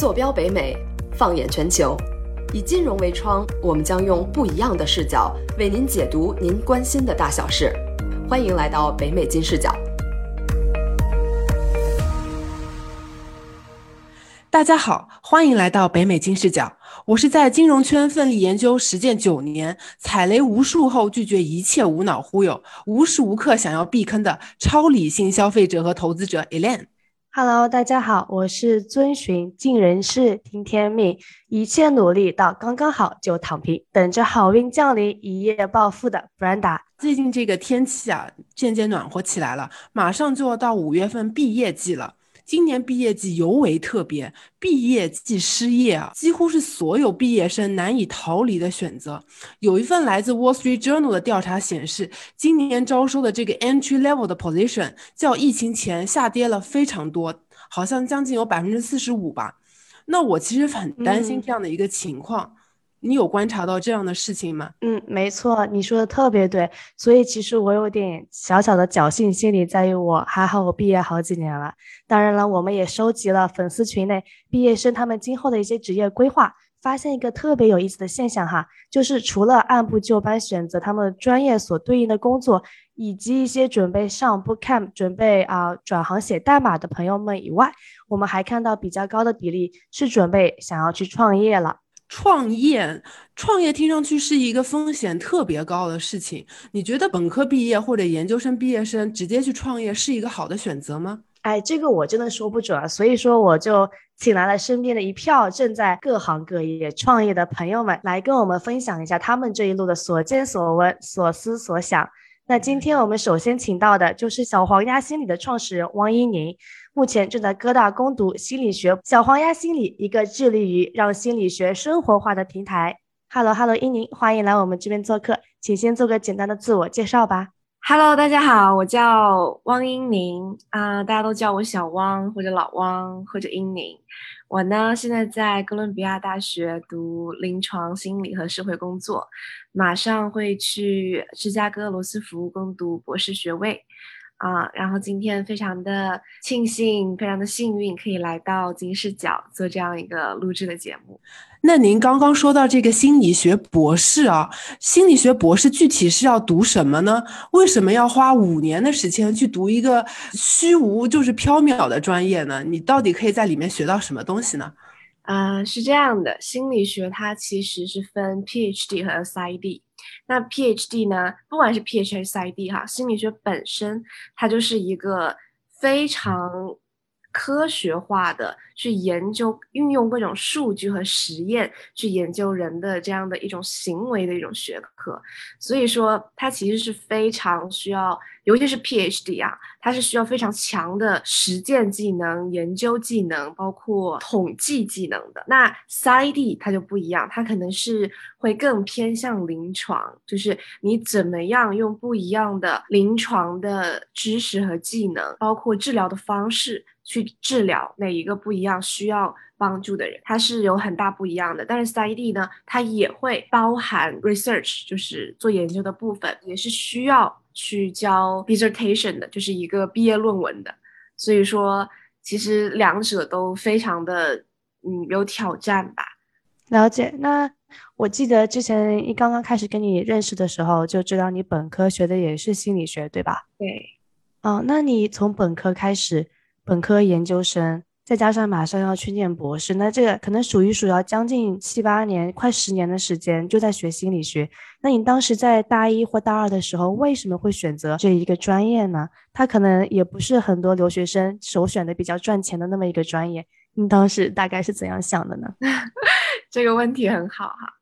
坐标北美，放眼全球，以金融为窗，我们将用不一样的视角为您解读您关心的大小事。欢迎来到北美金视角。大家好，欢迎来到北美金视角。我是在金融圈奋力研究、实践九年，踩雷无数后拒绝一切无脑忽悠，无时无刻想要避坑的超理性消费者和投资者 Elaine。Hello，大家好，我是遵循尽人事听天命，一切努力到刚刚好就躺平，等着好运降临，一夜暴富的 Brenda。最近这个天气啊，渐渐暖和起来了，马上就要到五月份毕业季了。今年毕业季尤为特别，毕业季失业啊，几乎是所有毕业生难以逃离的选择。有一份来自 Wall Street Journal 的调查显示，今年招收的这个 entry level 的 position 较疫情前下跌了非常多，好像将近有百分之四十五吧。那我其实很担心这样的一个情况。你有观察到这样的事情吗？嗯，没错，你说的特别对。所以其实我有点小小的侥幸心理，在于我还好，我毕业好几年了。当然了，我们也收集了粉丝群内毕业生他们今后的一些职业规划，发现一个特别有意思的现象哈，就是除了按部就班选择他们专业所对应的工作，以及一些准备上 bootcamp、准备啊转行写代码的朋友们以外，我们还看到比较高的比例是准备想要去创业了。创业，创业听上去是一个风险特别高的事情。你觉得本科毕业或者研究生毕业生直接去创业是一个好的选择吗？哎，这个我真的说不准。所以说，我就请来了身边的一票正在各行各业创业的朋友们，来跟我们分享一下他们这一路的所见所闻、所思所想。那今天我们首先请到的就是小黄鸭心理的创始人汪一宁。目前正在哥大攻读心理学，小黄鸭心理一个致力于让心理学生活化的平台。Hello，Hello，英宁，欢迎来我们这边做客，请先做个简单的自我介绍吧。Hello，大家好，我叫汪英宁啊，大家都叫我小汪或者老汪或者英宁。我呢现在在哥伦比亚大学读临床心理和社会工作，马上会去芝加哥罗斯福攻读博士学位。啊，然后今天非常的庆幸，非常的幸运，可以来到金视角做这样一个录制的节目。那您刚刚说到这个心理学博士啊，心理学博士具体是要读什么呢？为什么要花五年的时间去读一个虚无就是缥缈的专业呢？你到底可以在里面学到什么东西呢？啊，是这样的，心理学它其实是分 PhD 和 SID。那 PhD 呢？不管是 PhD 还是 SID 哈，心理学本身它就是一个非常科学化的去研究、运用各种数据和实验去研究人的这样的一种行为的一种学科。所以说，它其实是非常需要，尤其是 PhD 啊，它是需要非常强的实践技能、研究技能，包括统计技能的。那 SID 它就不一样，它可能是。会更偏向临床，就是你怎么样用不一样的临床的知识和技能，包括治疗的方式去治疗每一个不一样需要帮助的人，它是有很大不一样的。但是 CID 呢，它也会包含 research，就是做研究的部分，也是需要去交 dissertation 的，就是一个毕业论文的。所以说，其实两者都非常的嗯有挑战吧。了解，那。我记得之前一刚刚开始跟你认识的时候，就知道你本科学的也是心理学，对吧？对。哦，那你从本科开始，本科研究生，再加上马上要去念博士，那这个可能数一数要将近七八年，快十年的时间就在学心理学。那你当时在大一或大二的时候，为什么会选择这一个专业呢？它可能也不是很多留学生首选的比较赚钱的那么一个专业。你当时大概是怎样想的呢？这个问题很好哈，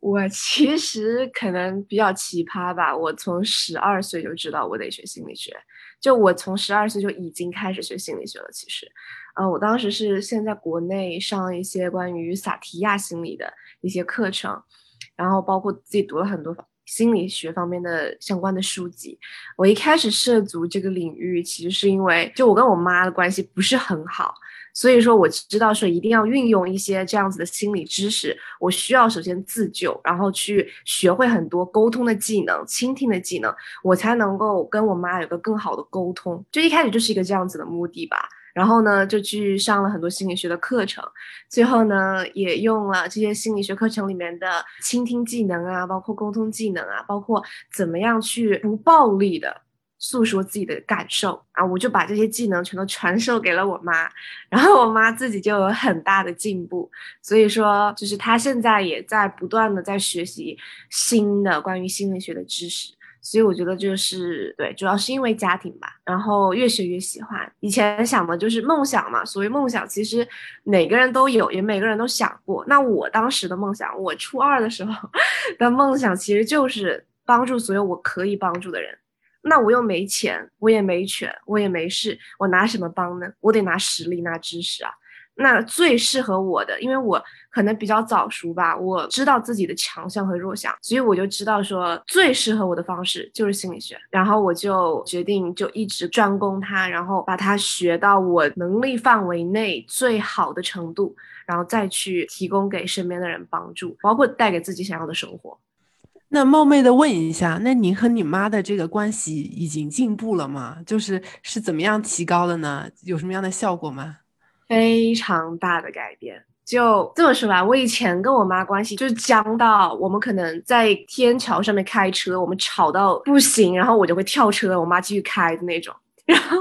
我其实可能比较奇葩吧。我从十二岁就知道我得学心理学，就我从十二岁就已经开始学心理学了。其实，呃，我当时是先在国内上一些关于萨提亚心理的一些课程，然后包括自己读了很多心理学方面的相关的书籍。我一开始涉足这个领域，其实是因为就我跟我妈的关系不是很好。所以说我知道说一定要运用一些这样子的心理知识，我需要首先自救，然后去学会很多沟通的技能、倾听的技能，我才能够跟我妈有个更好的沟通。就一开始就是一个这样子的目的吧。然后呢，就去上了很多心理学的课程，最后呢，也用了这些心理学课程里面的倾听技能啊，包括沟通技能啊，包括怎么样去不暴力的诉说自己的感受啊，我就把这些技能全都传授给了我妈，然后我妈自己就有很大的进步，所以说，就是她现在也在不断的在学习新的关于心理学的知识。所以我觉得就是对，主要是因为家庭吧，然后越学越喜欢。以前想的就是梦想嘛，所谓梦想，其实每个人都有，也每个人都想过。那我当时的梦想，我初二的时候 的梦想，其实就是帮助所有我可以帮助的人。那我又没钱，我也没权，我也没势，我拿什么帮呢？我得拿实力，拿知识啊。那最适合我的，因为我可能比较早熟吧，我知道自己的强项和弱项，所以我就知道说最适合我的方式就是心理学，然后我就决定就一直专攻它，然后把它学到我能力范围内最好的程度，然后再去提供给身边的人帮助，包括带给自己想要的生活。那冒昧的问一下，那您和你妈的这个关系已经进步了吗？就是是怎么样提高的呢？有什么样的效果吗？非常大的改变，就这么说吧。我以前跟我妈关系就是僵到我们可能在天桥上面开车，我们吵到不行，然后我就会跳车，我妈继续开的那种。然后，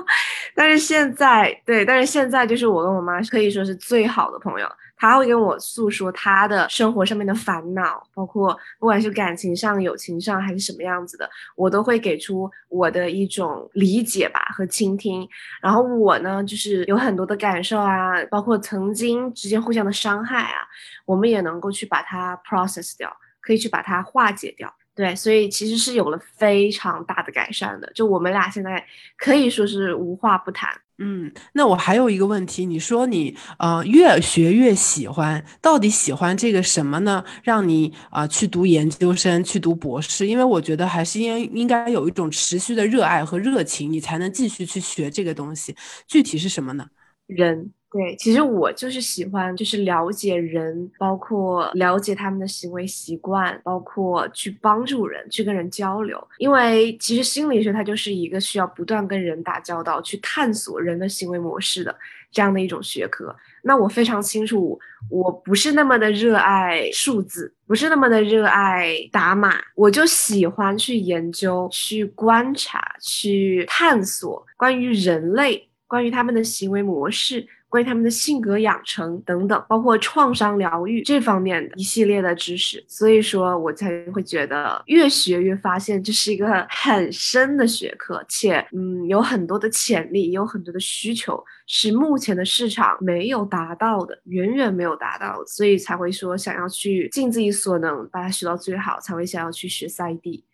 但是现在对，但是现在就是我跟我妈可以说是最好的朋友。他会跟我诉说他的生活上面的烦恼，包括不管是感情上、友情上还是什么样子的，我都会给出我的一种理解吧和倾听。然后我呢，就是有很多的感受啊，包括曾经之间互相的伤害啊，我们也能够去把它 process 掉，可以去把它化解掉。对，所以其实是有了非常大的改善的。就我们俩现在可以说是无话不谈。嗯，那我还有一个问题，你说你呃越学越喜欢，到底喜欢这个什么呢？让你啊去读研究生，去读博士？因为我觉得还是应应该有一种持续的热爱和热情，你才能继续去学这个东西。具体是什么呢？人。对，其实我就是喜欢，就是了解人，包括了解他们的行为习惯，包括去帮助人，去跟人交流。因为其实心理学它就是一个需要不断跟人打交道，去探索人的行为模式的这样的一种学科。那我非常清楚，我不是那么的热爱数字，不是那么的热爱打码，我就喜欢去研究、去观察、去探索关于人类、关于他们的行为模式。关于他们的性格养成等等，包括创伤疗愈这方面的一系列的知识，所以说我才会觉得越学越发现这是一个很深的学科，且嗯有很多的潜力，有很多的需求是目前的市场没有达到的，远远没有达到，所以才会说想要去尽自己所能把它学到最好，才会想要去学赛 D。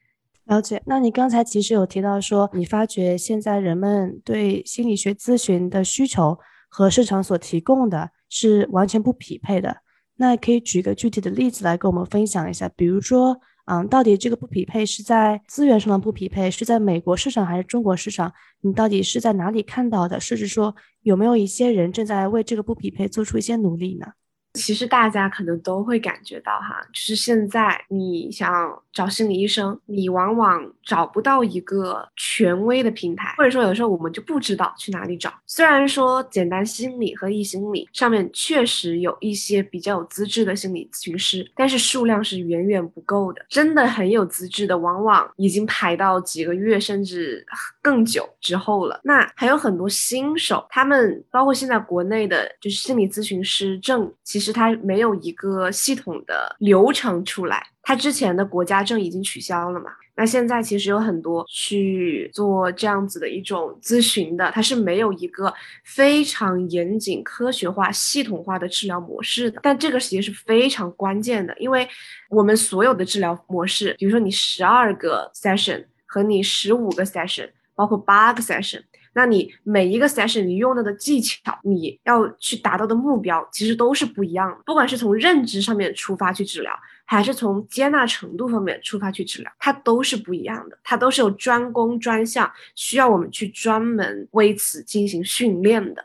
了解。那你刚才其实有提到说，你发觉现在人们对心理学咨询的需求。和市场所提供的是完全不匹配的。那可以举个具体的例子来跟我们分享一下，比如说，嗯，到底这个不匹配是在资源上的不匹配，是在美国市场还是中国市场？你到底是在哪里看到的？甚至说，有没有一些人正在为这个不匹配做出一些努力呢？其实大家可能都会感觉到哈，就是现在你想找心理医生，你往往找不到一个权威的平台，或者说有时候我们就不知道去哪里找。虽然说简单心理和易心理上面确实有一些比较有资质的心理咨询师，但是数量是远远不够的。真的很有资质的，往往已经排到几个月甚至更久之后了。那还有很多新手，他们包括现在国内的，就是心理咨询师证，其实。是它没有一个系统的流程出来，它之前的国家证已经取消了嘛？那现在其实有很多去做这样子的一种咨询的，它是没有一个非常严谨、科学化、系统化的治疗模式的。但这个其实是非常关键的，因为我们所有的治疗模式，比如说你十二个 session 和你十五个 session，包括八个 session。那你每一个 session 你用到的技巧，你要去达到的目标，其实都是不一样的。不管是从认知上面出发去治疗，还是从接纳程度方面出发去治疗，它都是不一样的。它都是有专攻专项，需要我们去专门为此进行训练的。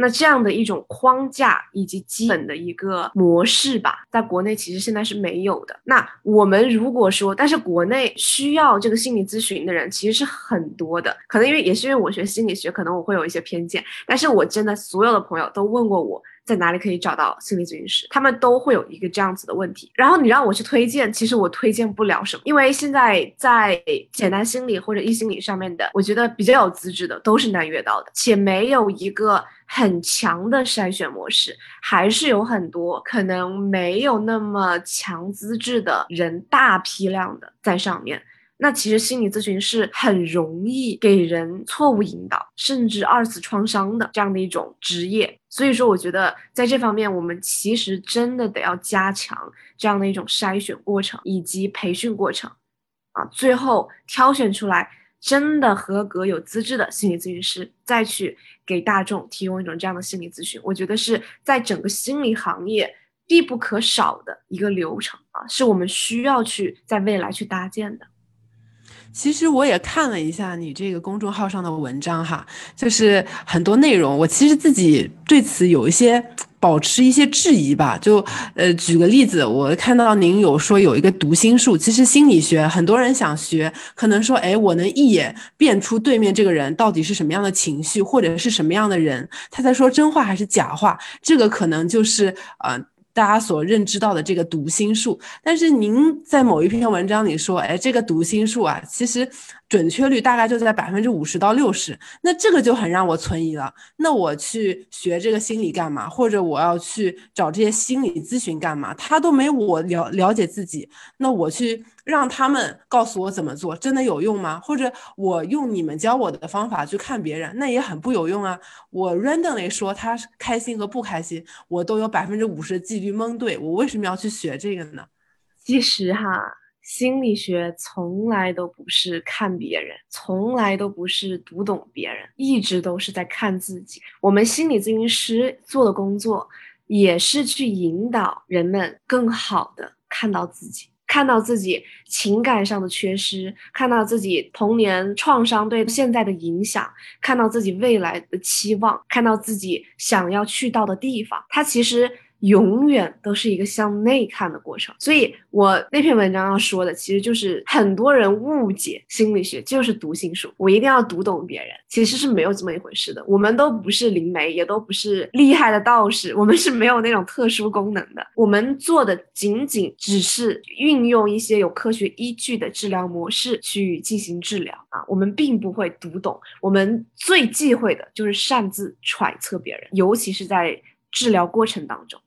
那这样的一种框架以及基本的一个模式吧，在国内其实现在是没有的。那我们如果说，但是国内需要这个心理咨询的人其实是很多的，可能因为也是因为我学心理学，可能我会有一些偏见，但是我真的所有的朋友都问过我。在哪里可以找到心理咨询师？他们都会有一个这样子的问题。然后你让我去推荐，其实我推荐不了什么，因为现在在简单心理或者易心理上面的，我觉得比较有资质的都是难约到的，且没有一个很强的筛选模式，还是有很多可能没有那么强资质的人，大批量的在上面。那其实心理咨询是很容易给人错误引导，甚至二次创伤的这样的一种职业。所以说，我觉得在这方面，我们其实真的得要加强这样的一种筛选过程以及培训过程，啊，最后挑选出来真的合格、有资质的心理咨询师，再去给大众提供一种这样的心理咨询。我觉得是在整个心理行业必不可少的一个流程啊，是我们需要去在未来去搭建的。其实我也看了一下你这个公众号上的文章哈，就是很多内容，我其实自己对此有一些保持一些质疑吧。就呃，举个例子，我看到您有说有一个读心术，其实心理学很多人想学，可能说，哎，我能一眼辨出对面这个人到底是什么样的情绪，或者是什么样的人，他在说真话还是假话，这个可能就是呃。大家所认知到的这个读心术，但是您在某一篇文章里说，哎，这个读心术啊，其实。准确率大概就在百分之五十到六十，那这个就很让我存疑了。那我去学这个心理干嘛？或者我要去找这些心理咨询干嘛？他都没我了了解自己，那我去让他们告诉我怎么做，真的有用吗？或者我用你们教我的方法去看别人，那也很不有用啊。我 randomly 说他开心和不开心，我都有百分之五十的几率蒙对，我为什么要去学这个呢？其实哈。心理学从来都不是看别人，从来都不是读懂别人，一直都是在看自己。我们心理咨询师做的工作，也是去引导人们更好的看到自己，看到自己情感上的缺失，看到自己童年创伤对现在的影响，看到自己未来的期望，看到自己想要去到的地方。他其实。永远都是一个向内看的过程，所以我那篇文章要说的，其实就是很多人误解心理学就是读心术，我一定要读懂别人，其实是没有这么一回事的。我们都不是灵媒，也都不是厉害的道士，我们是没有那种特殊功能的。我们做的仅仅只是运用一些有科学依据的治疗模式去进行治疗啊，我们并不会读懂。我们最忌讳的就是擅自揣测别人，尤其是在治疗过程当中。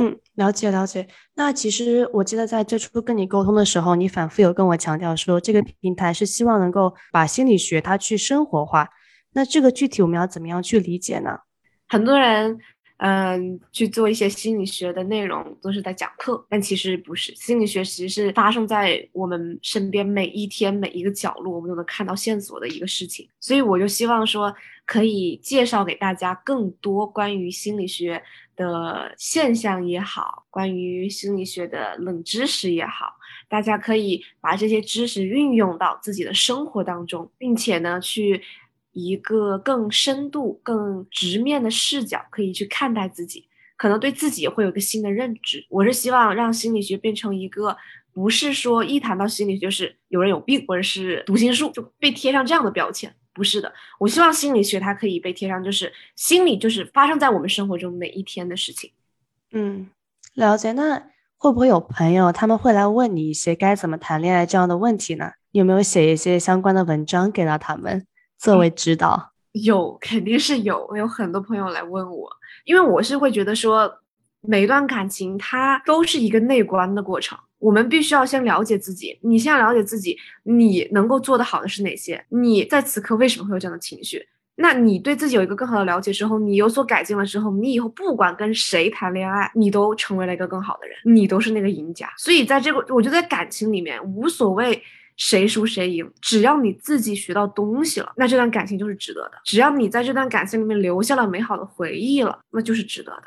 嗯，了解了解。那其实我记得在最初跟你沟通的时候，你反复有跟我强调说，这个平台是希望能够把心理学它去生活化。那这个具体我们要怎么样去理解呢？很多人。嗯，去做一些心理学的内容都是在讲课，但其实不是。心理学其实是发生在我们身边每一天每一个角落，我们都能看到线索的一个事情。所以我就希望说，可以介绍给大家更多关于心理学的现象也好，关于心理学的冷知识也好，大家可以把这些知识运用到自己的生活当中，并且呢去。一个更深度、更直面的视角，可以去看待自己，可能对自己会有一个新的认知。我是希望让心理学变成一个，不是说一谈到心理学是有人有病，或者是读心术就被贴上这样的标签，不是的。我希望心理学它可以被贴上，就是心理就是发生在我们生活中每一天的事情。嗯，了解。那会不会有朋友他们会来问你一些该怎么谈恋爱这样的问题呢？有没有写一些相关的文章给到他们？作为指导，有肯定是有，我有很多朋友来问我，因为我是会觉得说，每一段感情它都是一个内观的过程，我们必须要先了解自己。你先要了解自己，你能够做得好的是哪些？你在此刻为什么会有这样的情绪？那你对自己有一个更好的了解之后，你有所改进了之后，你以后不管跟谁谈恋爱，你都成为了一个更好的人，你都是那个赢家。所以在这个，我觉得在感情里面无所谓。谁输谁赢，只要你自己学到东西了，那这段感情就是值得的。只要你在这段感情里面留下了美好的回忆了，那就是值得的。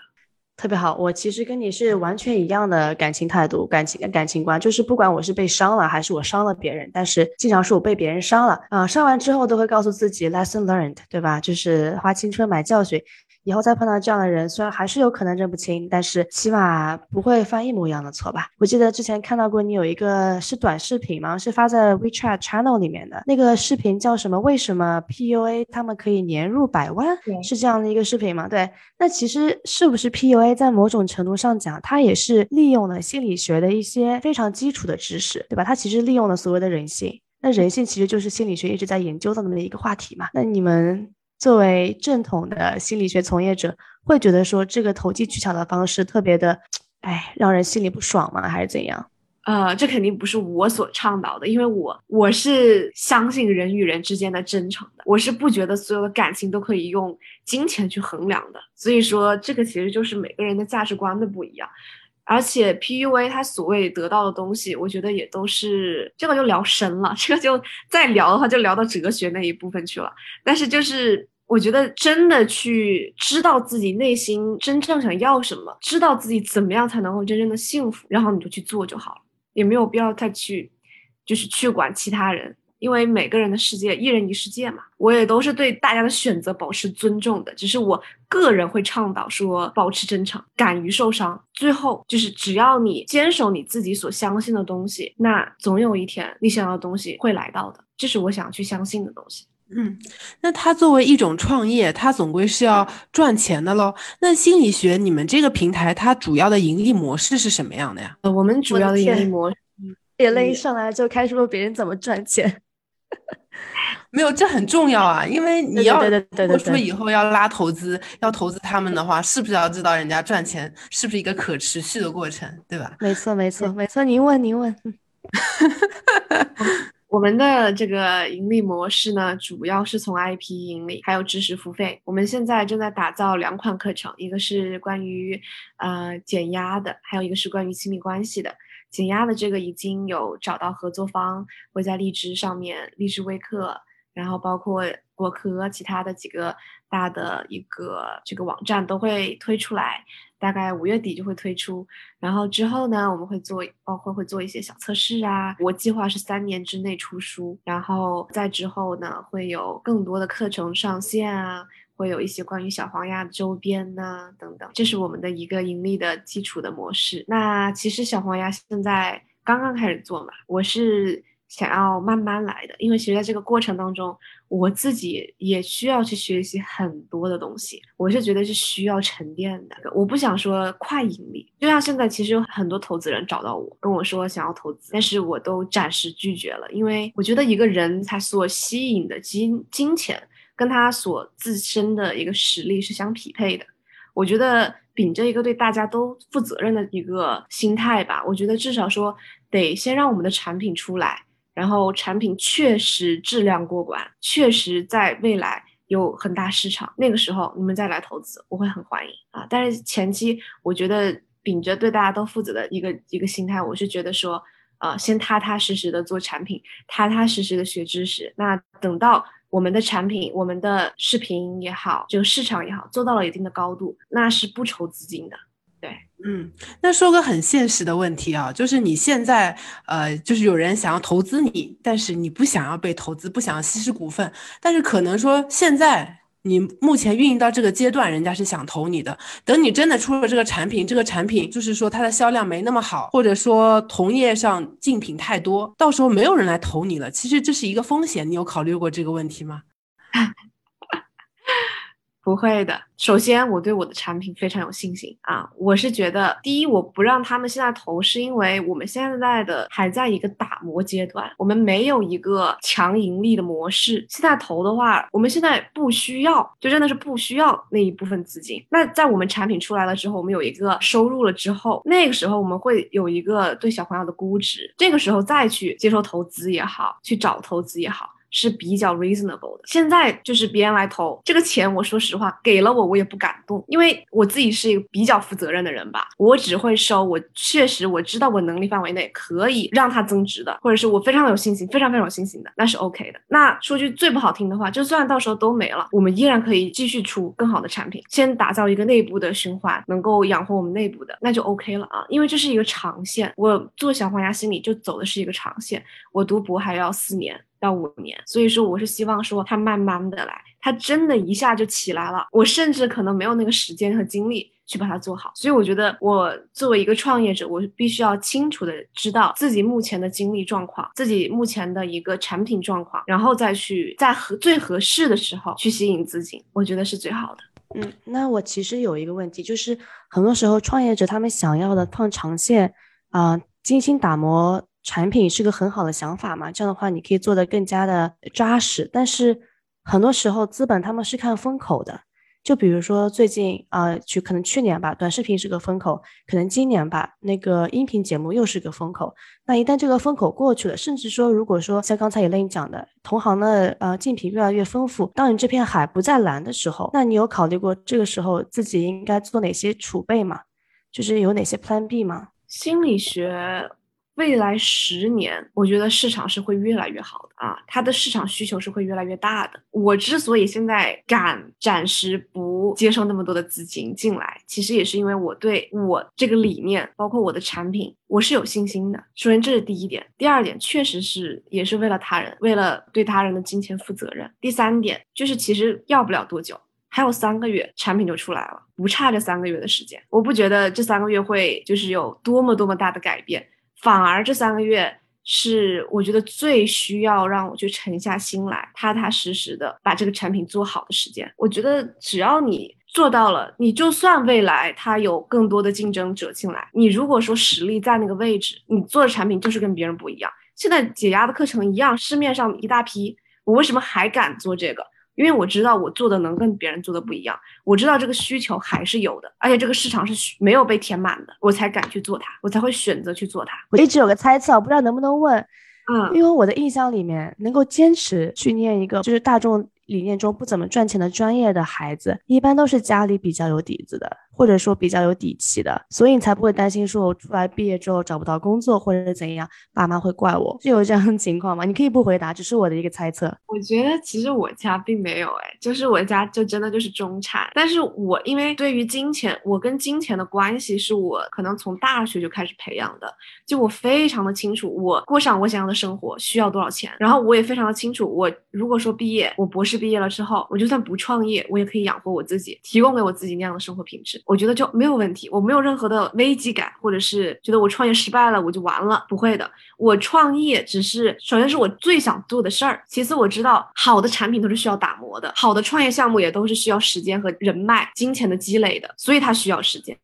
特别好，我其实跟你是完全一样的感情态度、感情感情观，就是不管我是被伤了还是我伤了别人，但是经常是我被别人伤了啊，伤完之后都会告诉自己 lesson learned，对吧？就是花青春买教训。以后再碰到这样的人，虽然还是有可能认不清，但是起码不会犯一模一样的错吧？我记得之前看到过你有一个是短视频吗？是发在 WeChat channel 里面的那个视频叫什么？为什么 PUA 他们可以年入百万？是这样的一个视频吗？对，那其实是不是 PUA 在某种程度上讲，它也是利用了心理学的一些非常基础的知识，对吧？它其实利用了所谓的人性。那人性其实就是心理学一直在研究的那么一个话题嘛。那你们作为正统的心理学从业者，会觉得说这个投机取巧的方式特别的，哎，让人心里不爽吗？还是怎样？呃，这肯定不是我所倡导的，因为我我是相信人与人之间的真诚的，我是不觉得所有的感情都可以用金钱去衡量的。所以说，这个其实就是每个人的价值观的不一样。而且 PUA 它所谓得到的东西，我觉得也都是这个就聊深了，这个就再聊的话就聊到哲学那一部分去了。但是就是我觉得真的去知道自己内心真正想要什么，知道自己怎么样才能够真正的幸福，然后你就去做就好了，也没有必要再去就是去管其他人。因为每个人的世界，一人一世界嘛，我也都是对大家的选择保持尊重的。只是我个人会倡导说，保持真诚，敢于受伤。最后就是，只要你坚守你自己所相信的东西，那总有一天你想要的东西会来到的。这是我想要去相信的东西。嗯，那它作为一种创业，它总归是要赚钱的喽。那心理学，你们这个平台它主要的盈利模式是什么样的呀？呃，我们主要的盈利模式，眼泪一上来就开始问别人怎么赚钱。没有，这很重要啊，因为你要如果说以后要拉投资，要投资他们的话，是不是要知道人家赚钱是不是一个可持续的过程，对吧？没错，没错，没错。您问，您问。我们的这个盈利模式呢，主要是从 IP 盈利，还有知识付费。我们现在正在打造两款课程，一个是关于呃减压的，还有一个是关于亲密关系的。减压的这个已经有找到合作方，会在荔枝上面，荔枝微课，然后包括果壳，其他的几个大的一个这个网站都会推出来，大概五月底就会推出。然后之后呢，我们会做，包括会做一些小测试啊。我计划是三年之内出书，然后在之后呢，会有更多的课程上线啊。会有一些关于小黄鸭周边呐，等等，这是我们的一个盈利的基础的模式。那其实小黄鸭现在刚刚开始做嘛，我是想要慢慢来的，因为其实在这个过程当中，我自己也需要去学习很多的东西。我是觉得是需要沉淀的，我不想说快盈利。就像现在，其实有很多投资人找到我，跟我说想要投资，但是我都暂时拒绝了，因为我觉得一个人他所吸引的金金钱。跟他所自身的一个实力是相匹配的，我觉得秉着一个对大家都负责任的一个心态吧，我觉得至少说得先让我们的产品出来，然后产品确实质量过关，确实在未来有很大市场，那个时候你们再来投资，我会很欢迎啊。但是前期我觉得秉着对大家都负责的一个一个心态，我是觉得说，呃，先踏踏实实的做产品，踏踏实实的学知识，那等到。我们的产品，我们的视频也好，这个市场也好，做到了一定的高度，那是不愁资金的。对，嗯，那说个很现实的问题啊，就是你现在，呃，就是有人想要投资你，但是你不想要被投资，不想要稀释股份，但是可能说现在。你目前运营到这个阶段，人家是想投你的。等你真的出了这个产品，这个产品就是说它的销量没那么好，或者说同业上竞品太多，到时候没有人来投你了。其实这是一个风险，你有考虑过这个问题吗？不会的。首先，我对我的产品非常有信心啊！我是觉得，第一，我不让他们现在投，是因为我们现在的还在一个打磨阶段，我们没有一个强盈利的模式。现在投的话，我们现在不需要，就真的是不需要那一部分资金。那在我们产品出来了之后，我们有一个收入了之后，那个时候我们会有一个对小朋友的估值，这个时候再去接受投资也好，去找投资也好。是比较 reasonable 的。现在就是别人来投这个钱，我说实话，给了我我也不敢动，因为我自己是一个比较负责任的人吧。我只会收我确实我知道我能力范围内可以让它增值的，或者是我非常有信心、非常非常有信心的，那是 OK 的。那说句最不好听的话，就算到时候都没了，我们依然可以继续出更好的产品，先打造一个内部的循环，能够养活我们内部的，那就 OK 了啊。因为这是一个长线，我做小黄鸭心理就走的是一个长线。我读博还要四年。到五年，所以说我是希望说它慢慢的来，它真的一下就起来了，我甚至可能没有那个时间和精力去把它做好，所以我觉得我作为一个创业者，我必须要清楚的知道自己目前的精力状况，自己目前的一个产品状况，然后再去在合最合适的时候去吸引资金，我觉得是最好的。嗯，那我其实有一个问题，就是很多时候创业者他们想要的放长线啊，精心打磨产品是个很好的想法嘛，这样的话你可以做得更加的扎实，但是很多时候资本他们是看风口的。就比如说最近啊，去可能去年吧，短视频是个风口，可能今年吧，那个音频节目又是个风口。那一旦这个风口过去了，甚至说，如果说像刚才也跟你讲的，同行的呃竞品越来越丰富，当你这片海不再蓝的时候，那你有考虑过这个时候自己应该做哪些储备吗？就是有哪些 Plan B 吗？心理学。未来十年，我觉得市场是会越来越好的啊，它的市场需求是会越来越大的。我之所以现在敢暂时不接受那么多的资金进来，其实也是因为我对我这个理念，包括我的产品，我是有信心的。首先这是第一点，第二点确实是也是为了他人，为了对他人的金钱负责任。第三点就是其实要不了多久，还有三个月产品就出来了，不差这三个月的时间。我不觉得这三个月会就是有多么多么大的改变。反而这三个月是我觉得最需要让我去沉下心来，踏踏实实的把这个产品做好的时间。我觉得只要你做到了，你就算未来它有更多的竞争者进来，你如果说实力在那个位置，你做的产品就是跟别人不一样。现在解压的课程一样，市面上一大批，我为什么还敢做这个？因为我知道我做的能跟别人做的不一样，我知道这个需求还是有的，而且这个市场是没有被填满的，我才敢去做它，我才会选择去做它。我一直有个猜测，我不知道能不能问，嗯，因为我的印象里面，能够坚持去念一个就是大众理念中不怎么赚钱的专业的孩子，一般都是家里比较有底子的。或者说比较有底气的，所以你才不会担心说我出来毕业之后找不到工作或者是怎样，爸妈会怪我，是有这样的情况吗？你可以不回答，只是我的一个猜测。我觉得其实我家并没有，哎，就是我家就真的就是中产，但是我因为对于金钱，我跟金钱的关系是我可能从大学就开始培养的，就我非常的清楚，我过上我想要的生活需要多少钱，然后我也非常的清楚，我如果说毕业，我博士毕业了之后，我就算不创业，我也可以养活我自己，提供给我自己那样的生活品质。我觉得就没有问题，我没有任何的危机感，或者是觉得我创业失败了我就完了，不会的。我创业只是首先是我最想做的事儿，其次我知道好的产品都是需要打磨的，好的创业项目也都是需要时间和人脉、金钱的积累的，所以它需要时间。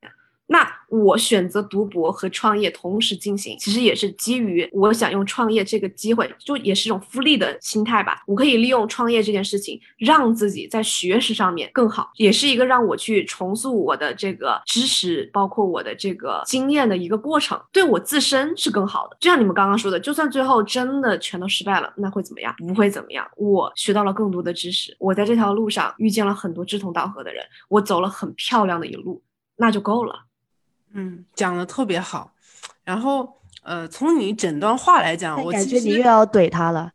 那我选择读博和创业同时进行，其实也是基于我想用创业这个机会，就也是一种复利的心态吧。我可以利用创业这件事情，让自己在学识上面更好，也是一个让我去重塑我的这个知识，包括我的这个经验的一个过程，对我自身是更好的。就像你们刚刚说的，就算最后真的全都失败了，那会怎么样？不会怎么样。我学到了更多的知识，我在这条路上遇见了很多志同道合的人，我走了很漂亮的一路，那就够了。嗯，讲的特别好。然后，呃，从你整段话来讲，我感觉你又要怼他了。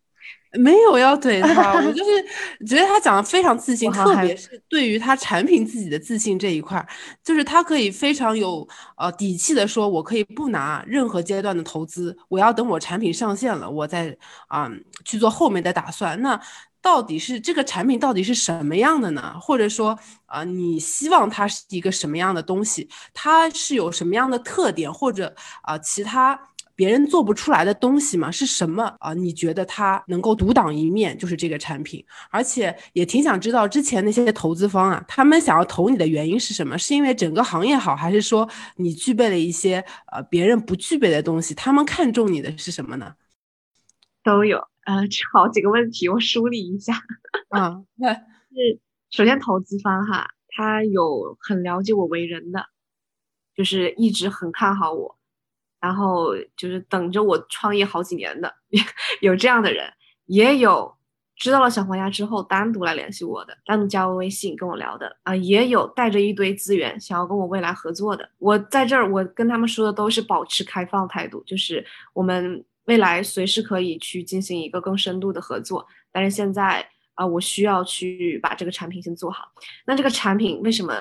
没有要怼他，我 就是觉得他讲的非常自信，特别是对于他产品自己的自信这一块，就是他可以非常有呃底气的说，我可以不拿任何阶段的投资，我要等我产品上线了，我再啊去做后面的打算。那。到底是这个产品到底是什么样的呢？或者说啊，你希望它是一个什么样的东西？它是有什么样的特点，或者啊，其他别人做不出来的东西吗？是什么啊？你觉得它能够独当一面？就是这个产品，而且也挺想知道之前那些投资方啊，他们想要投你的原因是什么？是因为整个行业好，还是说你具备了一些呃别人不具备的东西？他们看中你的是什么呢？都有。呃，好几个问题，我梳理一下。嗯，对，是首先投资方哈，他有很了解我为人的，就是一直很看好我，然后就是等着我创业好几年的，有这样的人，也有知道了小黄鸭之后单独来联系我的，单独加我微信跟我聊的啊，也有带着一堆资源想要跟我未来合作的。我在这儿，我跟他们说的都是保持开放态度，就是我们。未来随时可以去进行一个更深度的合作，但是现在啊，我需要去把这个产品先做好。那这个产品为什么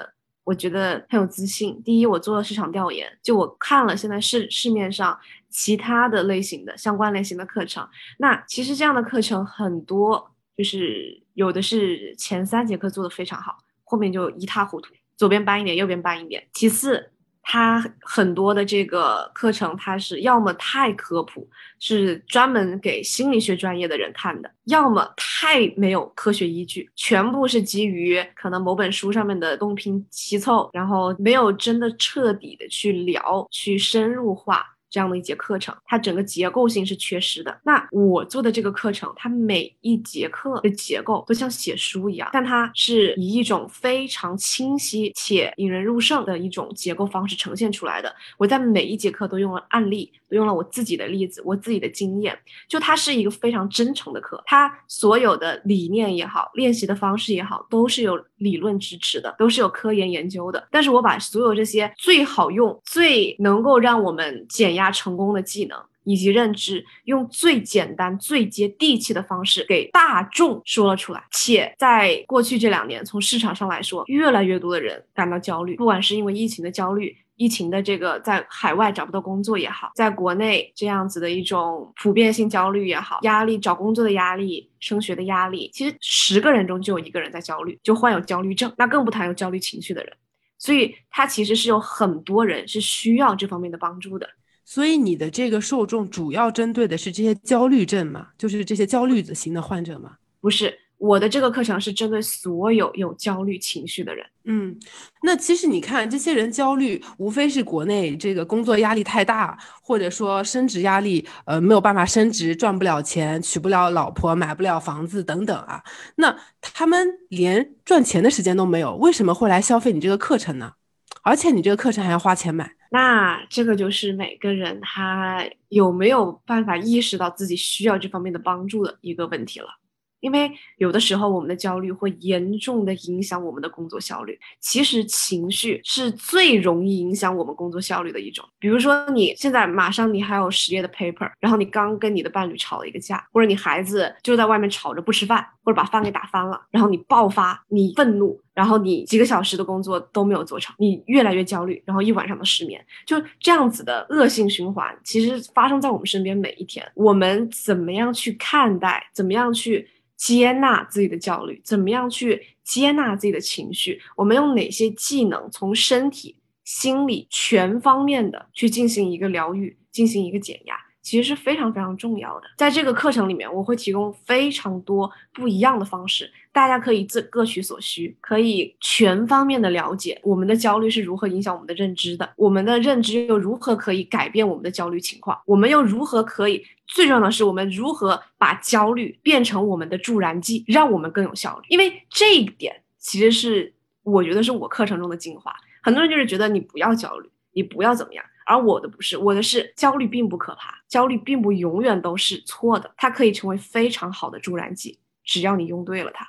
我觉得很有自信。第一，我做了市场调研，就我看了现在市市面上其他的类型的相关类型的课程，那其实这样的课程很多，就是有的是前三节课做的非常好，后面就一塌糊涂，左边搬一点，右边搬一点。其次。它很多的这个课程，它是要么太科普，是专门给心理学专业的人看的；要么太没有科学依据，全部是基于可能某本书上面的东拼西凑，然后没有真的彻底的去聊，去深入化。这样的一节课程，它整个结构性是缺失的。那我做的这个课程，它每一节课的结构都像写书一样，但它是以一种非常清晰且引人入胜的一种结构方式呈现出来的。我在每一节课都用了案例。都用了我自己的例子，我自己的经验，就它是一个非常真诚的课，它所有的理念也好，练习的方式也好，都是有理论支持的，都是有科研研究的。但是我把所有这些最好用、最能够让我们减压成功的技能以及认知，用最简单、最接地气的方式给大众说了出来。且在过去这两年，从市场上来说，越来越多的人感到焦虑，不管是因为疫情的焦虑。疫情的这个在海外找不到工作也好，在国内这样子的一种普遍性焦虑也好，压力找工作的压力、升学的压力，其实十个人中就有一个人在焦虑，就患有焦虑症，那更不谈有焦虑情绪的人。所以他其实是有很多人是需要这方面的帮助的。所以你的这个受众主要针对的是这些焦虑症嘛？就是这些焦虑型的患者嘛？不是。我的这个课程是针对所有有焦虑情绪的人。嗯，那其实你看，这些人焦虑，无非是国内这个工作压力太大，或者说升职压力，呃，没有办法升职，赚不了钱，娶不了老婆，买不了房子等等啊。那他们连赚钱的时间都没有，为什么会来消费你这个课程呢？而且你这个课程还要花钱买。那这个就是每个人他有没有办法意识到自己需要这方面的帮助的一个问题了。因为有的时候我们的焦虑会严重的影响我们的工作效率。其实情绪是最容易影响我们工作效率的一种。比如说你现在马上你还有十页的 paper，然后你刚跟你的伴侣吵了一个架，或者你孩子就在外面吵着不吃饭，或者把饭给打翻了，然后你爆发，你愤怒，然后你几个小时的工作都没有做成，你越来越焦虑，然后一晚上都失眠，就这样子的恶性循环，其实发生在我们身边每一天。我们怎么样去看待？怎么样去？接纳自己的焦虑，怎么样去接纳自己的情绪？我们用哪些技能，从身体、心理全方面的去进行一个疗愈，进行一个减压？其实是非常非常重要的。在这个课程里面，我会提供非常多不一样的方式，大家可以自各取所需，可以全方面的了解我们的焦虑是如何影响我们的认知的，我们的认知又如何可以改变我们的焦虑情况，我们又如何可以最重要的是，我们如何把焦虑变成我们的助燃剂，让我们更有效率。因为这一点其实是我觉得是我课程中的精华。很多人就是觉得你不要焦虑，你不要怎么样。而我的不是，我的是焦虑并不可怕，焦虑并不永远都是错的，它可以成为非常好的助燃剂，只要你用对了它。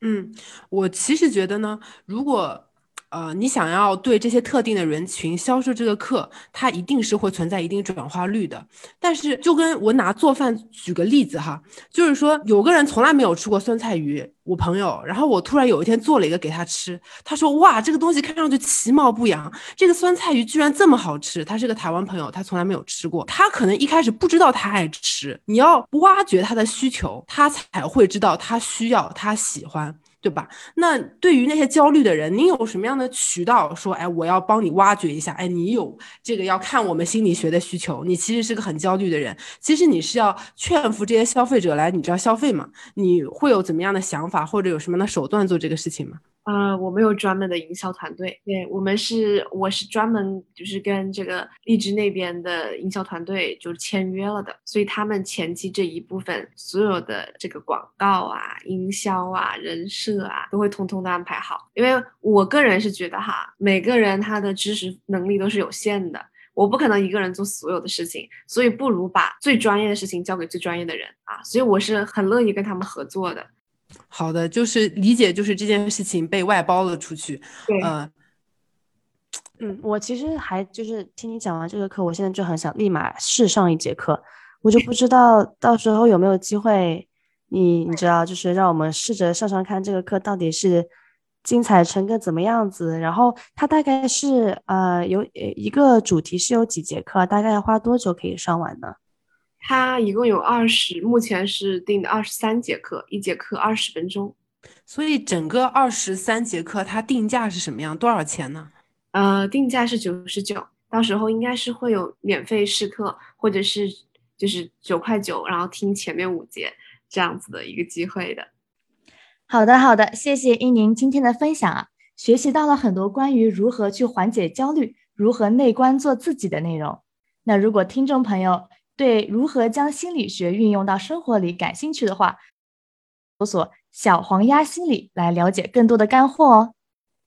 嗯，我其实觉得呢，如果。呃，你想要对这些特定的人群销售这个课，它一定是会存在一定转化率的。但是，就跟我拿做饭举个例子哈，就是说有个人从来没有吃过酸菜鱼，我朋友，然后我突然有一天做了一个给他吃，他说哇，这个东西看上去其貌不扬，这个酸菜鱼居然这么好吃。他是个台湾朋友，他从来没有吃过，他可能一开始不知道他爱吃，你要挖掘他的需求，他才会知道他需要，他喜欢。对吧？那对于那些焦虑的人，你有什么样的渠道说，哎，我要帮你挖掘一下，哎，你有这个要看我们心理学的需求，你其实是个很焦虑的人，其实你是要劝服这些消费者来，你知道消费嘛？你会有怎么样的想法，或者有什么的手段做这个事情吗？呃，我没有专门的营销团队，对我们是我是专门就是跟这个荔枝那边的营销团队就是签约了的，所以他们前期这一部分所有的这个广告啊、营销啊、人设啊，都会通通的安排好。因为我个人是觉得哈，每个人他的知识能力都是有限的，我不可能一个人做所有的事情，所以不如把最专业的事情交给最专业的人啊，所以我是很乐意跟他们合作的。好的，就是理解，就是这件事情被外包了出去。对，嗯，嗯，我其实还就是听你讲完这个课，我现在就很想立马试上一节课，我就不知道 到时候有没有机会，你你知道，就是让我们试着上上看这个课到底是精彩成个怎么样子？然后它大概是呃有一个主题是有几节课，大概要花多久可以上完呢？它一共有二十，目前是定的二十三节课，一节课二十分钟。所以整个二十三节课它定价是什么样？多少钱呢？呃，定价是九十九，到时候应该是会有免费试课，或者是就是九块九，然后听前面五节这样子的一个机会的。好的，好的，谢谢英宁今天的分享啊，学习到了很多关于如何去缓解焦虑、如何内观做自己的内容。那如果听众朋友对如何将心理学运用到生活里感兴趣的话，搜索“小黄鸭心理”来了解更多的干货哦。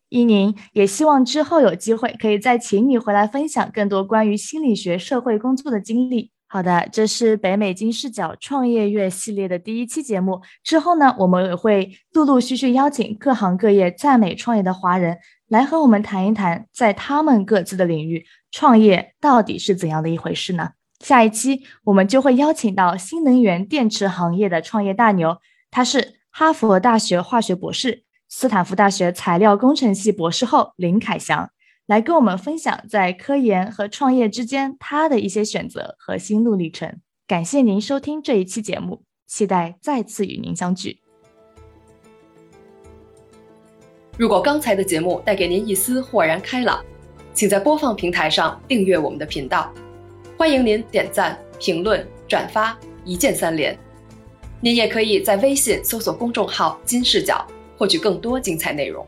伊宁也希望之后有机会可以再请你回来分享更多关于心理学、社会工作的经历。好的，这是北美金视角创业月系列的第一期节目。之后呢，我们也会陆陆续续邀请各行各业赞美创业的华人来和我们谈一谈，在他们各自的领域创业到底是怎样的一回事呢？下一期我们就会邀请到新能源电池行业的创业大牛，他是哈佛大学化学博士、斯坦福大学材料工程系博士后林凯祥。来跟我们分享在科研和创业之间他的一些选择和心路历程。感谢您收听这一期节目，期待再次与您相聚。如果刚才的节目带给您一丝豁然开朗，请在播放平台上订阅我们的频道。欢迎您点赞、评论、转发，一键三连。您也可以在微信搜索公众号“金视角”，获取更多精彩内容。